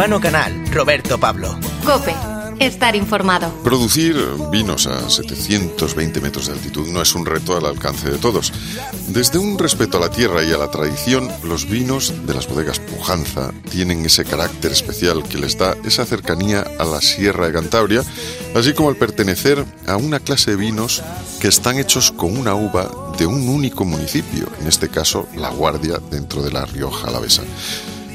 Urbano Canal, Roberto Pablo. Cope, estar informado. Producir vinos a 720 metros de altitud no es un reto al alcance de todos. Desde un respeto a la tierra y a la tradición, los vinos de las bodegas Pujanza tienen ese carácter especial que les da esa cercanía a la Sierra de Cantabria, así como el pertenecer a una clase de vinos que están hechos con una uva de un único municipio, en este caso La Guardia, dentro de la Rioja Alavesa.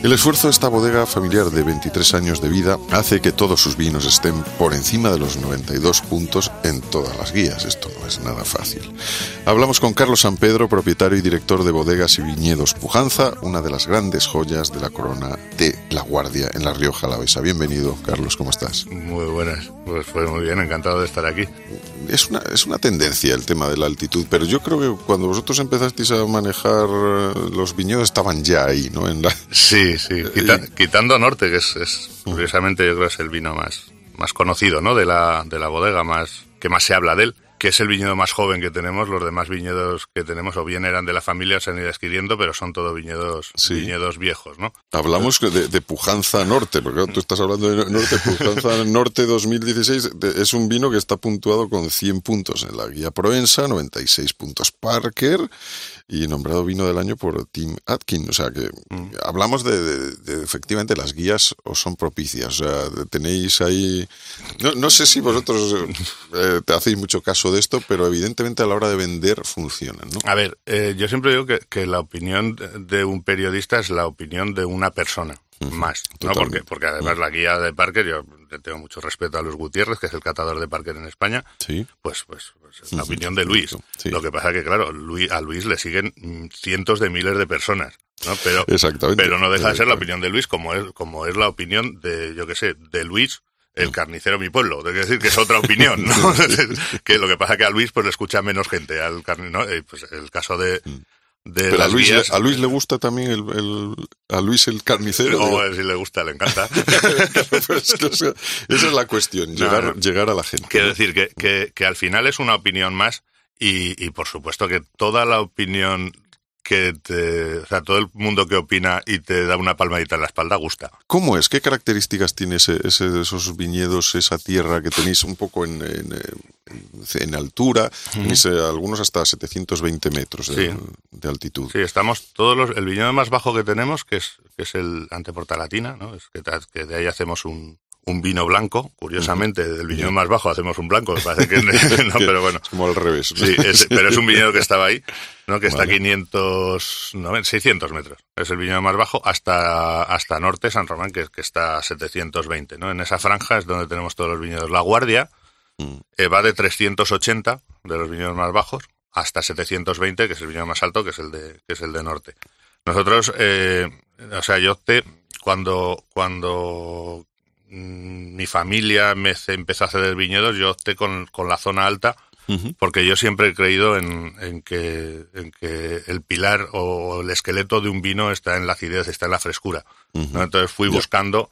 El esfuerzo de esta bodega familiar de 23 años de vida hace que todos sus vinos estén por encima de los 92 puntos en todas las guías. Esto no es nada fácil. Hablamos con Carlos San Pedro, propietario y director de bodegas y viñedos Pujanza, una de las grandes joyas de la corona de La Guardia en La Rioja Alavesa. Bienvenido, Carlos, ¿cómo estás? Muy buenas, pues, pues muy bien, encantado de estar aquí. Es una, es una tendencia el tema de la altitud, pero yo creo que cuando vosotros empezasteis a manejar eh, los viñedos estaban ya ahí, ¿no? En la... Sí, sí, quita- quitando Norte, que es, es, curiosamente yo creo que es el vino más, más conocido, ¿no? De la, de la bodega, más que más se habla de él, que es el viñedo más joven que tenemos. Los demás viñedos que tenemos o bien eran de la familia, se han ido adquiriendo, pero son todo viñedos, Sí. viñedos viejos, ¿no? Hablamos de, de Pujanza Norte, porque tú estás hablando de Norte. Pujanza Norte 2016 de- es un vino que está puntuado con 100 puntos en la guía Proensa, 96 puntos Parker y nombrado vino del año por Tim Atkin. O sea que hablamos de, de- de, efectivamente las guías os son propicias. O sea, tenéis ahí. No, no sé si vosotros eh, te hacéis mucho caso de esto, pero evidentemente a la hora de vender funcionan, ¿no? A ver, eh, yo siempre digo que, que la opinión de- un periodista es la opinión de una persona. Más, ¿no? Porque, porque además la guía de Parker, yo le tengo mucho respeto a Luis Gutiérrez, que es el catador de Parker en España, Sí. pues, pues, pues es la opinión de Luis. Sí. Lo que pasa que, claro, Luis, a Luis le siguen mm, cientos de miles de personas, ¿no? Pero, Exactamente. pero no deja de ser la opinión de Luis, como es, como es la opinión de, yo qué sé, de Luis, el carnicero de mi pueblo. Tengo que decir que es otra opinión, ¿no? que lo que pasa que a Luis pues le escucha menos gente, al ¿no? Eh, pues el caso de, de Pero a Luis, le- a Luis le gusta también el, el- a Luis el carnicero. o digo. eh, si le gusta, le encanta. Pero es que, o sea, esa es la cuestión, No, llegar, no. llegar a la gente. Quiero ¿no? decir que, que, que al final es una opinión más y, y por supuesto que toda la opinión que te, o sea, todo el mundo que opina y te da una palmadita en la espalda gusta. ¿Cómo es? ¿Qué características tiene ese, ese- esos viñedos, esa tierra que tenéis un poco en, en, eh, en altura? Tenéis eh, algunos hasta 720 metros de, Sí. de altitud. Sí, estamos todos los, el viñedo más bajo que tenemos, que es, que es el Anteporta Latina, ¿no? Es que de ahí hacemos un, un vino blanco. Curiosamente, del viñedo más bajo hacemos un blanco, me parece que no, pero bueno. Es como al revés. ¿no? Sí, es- pero es un viñedo que estaba ahí, ¿no? Que está a Vale. 500, no, 600 metros. Es el viñedo más bajo hasta, hasta norte, San Román, que, que está a 720, ¿no? En esa franja es donde tenemos todos los viñedos. La Guardia Mm. eh, va de 380, de los viñedos más bajos, hasta 720, que es el viñedo más alto, que es el de, que es el de norte. Nosotros, eh, o sea, yo opté, cuando, cuando mi familia me empezó a ceder viñedos, yo opté con, con la zona alta, porque yo siempre he creído en, en que, en que el pilar o el esqueleto de un vino está en la acidez, está en la frescura. ¿no? Entonces fui buscando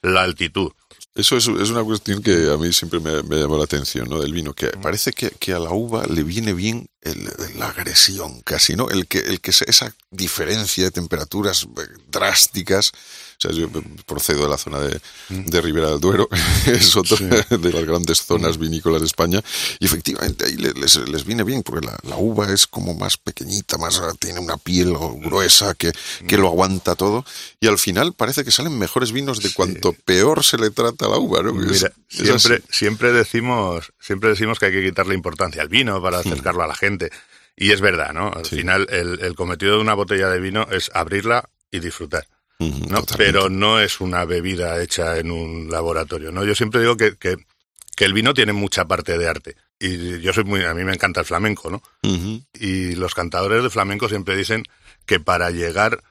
la altitud. Eso es, es una cuestión que a mí siempre me, me llamó la atención, ¿no? Del vino, que parece que, que a la uva le viene bien el- la agresión, casi, ¿no? El que, el que se- esa diferencia de temperaturas eh, drásticas. O sea, yo procedo de la zona de, de Ribera del Duero, es otra de las grandes zonas vinícolas de España, y efectivamente ahí le- les, les viene bien, porque la, la uva es como más pequeñita, más tiene una piel gruesa que, que lo aguanta todo, y al final parece que salen mejores vinos de cuanto peor se le trata a la uva, ¿no? Mira, es siempre, siempre decimos, siempre decimos que hay que quitarle importancia al vino para acercarlo a la gente. Y es verdad, ¿no? Al Sí. final, el, el cometido de una botella de vino es abrirla y disfrutar. Pero no es una bebida hecha en un laboratorio, ¿no? Yo siempre digo que, que, que el vino tiene mucha parte de arte. Y yo soy muy, a mí me encanta el flamenco, ¿no? Y los cantadores de flamenco siempre dicen que para llegar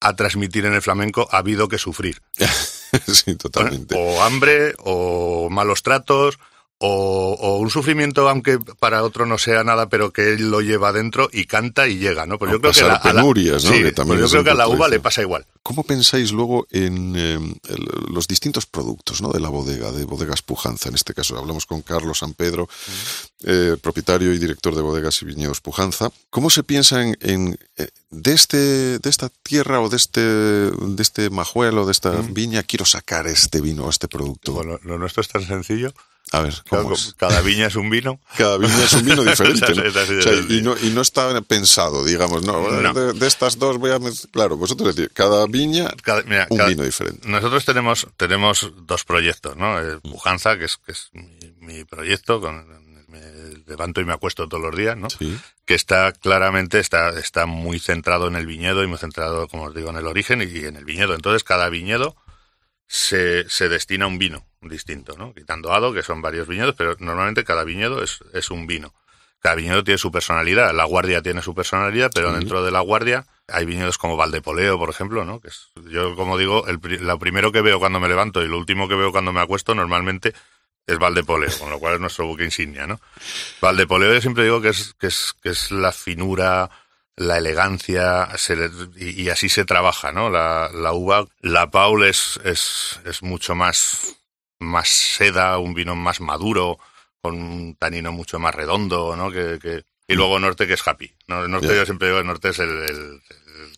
a transmitir en el flamenco ha habido que sufrir. sí, totalmente. O hambre, o malos tratos, o, un sufrimiento, aunque para otro no sea nada, pero que él lo lleva dentro y canta y llega, ¿no? Pues yo creo que la, penurias, ¿no? que también yo creo que a la uva le pasa igual. ¿Cómo pensáis luego en em, los distintos productos ¿no? de la bodega, de Bodegas Pujanza? En este caso hablamos con Carlos San Pedro, eh, propietario y director de Bodegas y Viñedos Pujanza. ¿Cómo se piensa en, eh, de, este, de esta tierra o de este, de este majuelo, de esta viña, quiero sacar este vino, este producto? Bueno, lo nuestro es tan sencillo a ver, ¿cómo cada, viña es un vino. Cada viña es un vino diferente. y, no, y no está pensado, digamos, no, De, estas dos voy a... Claro, vosotros decís, cada viña, un vino diferente. Nosotros tenemos, tenemos dos proyectos, ¿no? Pujanza, que es, que es mi, proyecto, con, me levanto y me acuesto todos los días, ¿no? Que está claramente, está, está muy centrado en el viñedo y muy centrado, como os digo, en el origen y en el viñedo. Entonces, cada viñedo se, se destina a un vino distinto, ¿no? Quitando Ado, que son varios viñedos, pero normalmente cada viñedo es, es un vino. Cada viñedo tiene su personalidad. La Guardia tiene su personalidad, pero dentro de la Guardia hay viñedos como Valdepoleo, por ejemplo, ¿no? Que es, yo, como digo, el, lo primero que veo cuando me levanto y lo último que veo cuando me acuesto normalmente es Valdepoleo, con lo cual es nuestro buque insignia, ¿no? Valdepoleo yo siempre digo que es, que es, que es la finura, la elegancia, y, así se trabaja, ¿no? La, la uva, la Paul es, es, es mucho más, más seda, un vino más maduro, con un tanino mucho más redondo, ¿no? Que, que... Y luego Norte, que es happy. ¿no? El Norte, yo siempre digo, el Norte es el,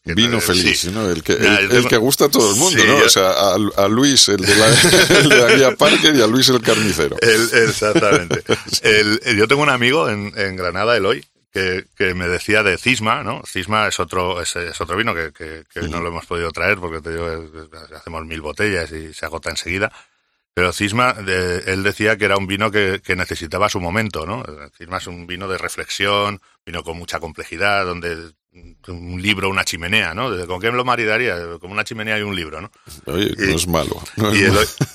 Vino feliz, ¿no? El que, el, que gusta a todo el mundo, ¿no? O sea, a, Luis, el de, la, el de la guía Parker, y a Luis el carnicero. exactamente. yo tengo un amigo en, en Granada, Eloy, que, que, me decía de Cisma, ¿no? Cisma es otro, es, otro vino que, que, no lo hemos podido traer porque te digo, hacemos mil botellas y se agota enseguida. Pero Cisma, él decía que era un vino que, necesitaba su momento, ¿no? Cisma es un vino de reflexión, vino con mucha complejidad, donde un libro, una chimenea, ¿no? ¿Con qué me lo maridaría? Como una chimenea y un libro, ¿no? Oye, no es malo.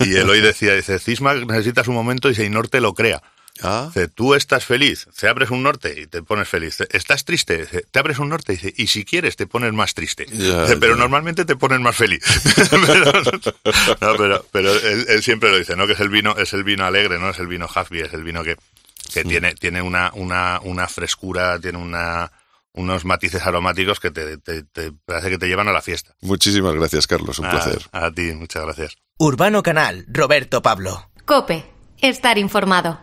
y, él hoy decía, dice, Cisma necesita su momento y Norte lo crea. Ah. tú estás feliz, te abres un norte y te pones feliz. Estás triste, te abres un norte y, y si quieres te pones más triste. pero normalmente te pones más feliz. pero, pero, él, siempre lo dice, ¿no? Que es el vino, es el vino alegre, ¿no? Es el vino happy, es el vino que, que tiene, tiene una, una, una frescura, tiene una, unos matices aromáticos que te, te, parece que te llevan a la fiesta. Muchísimas gracias, Carlos. Un placer. A ti, muchas gracias. Urbano Canal, Roberto Pablo. Cope, estar informado.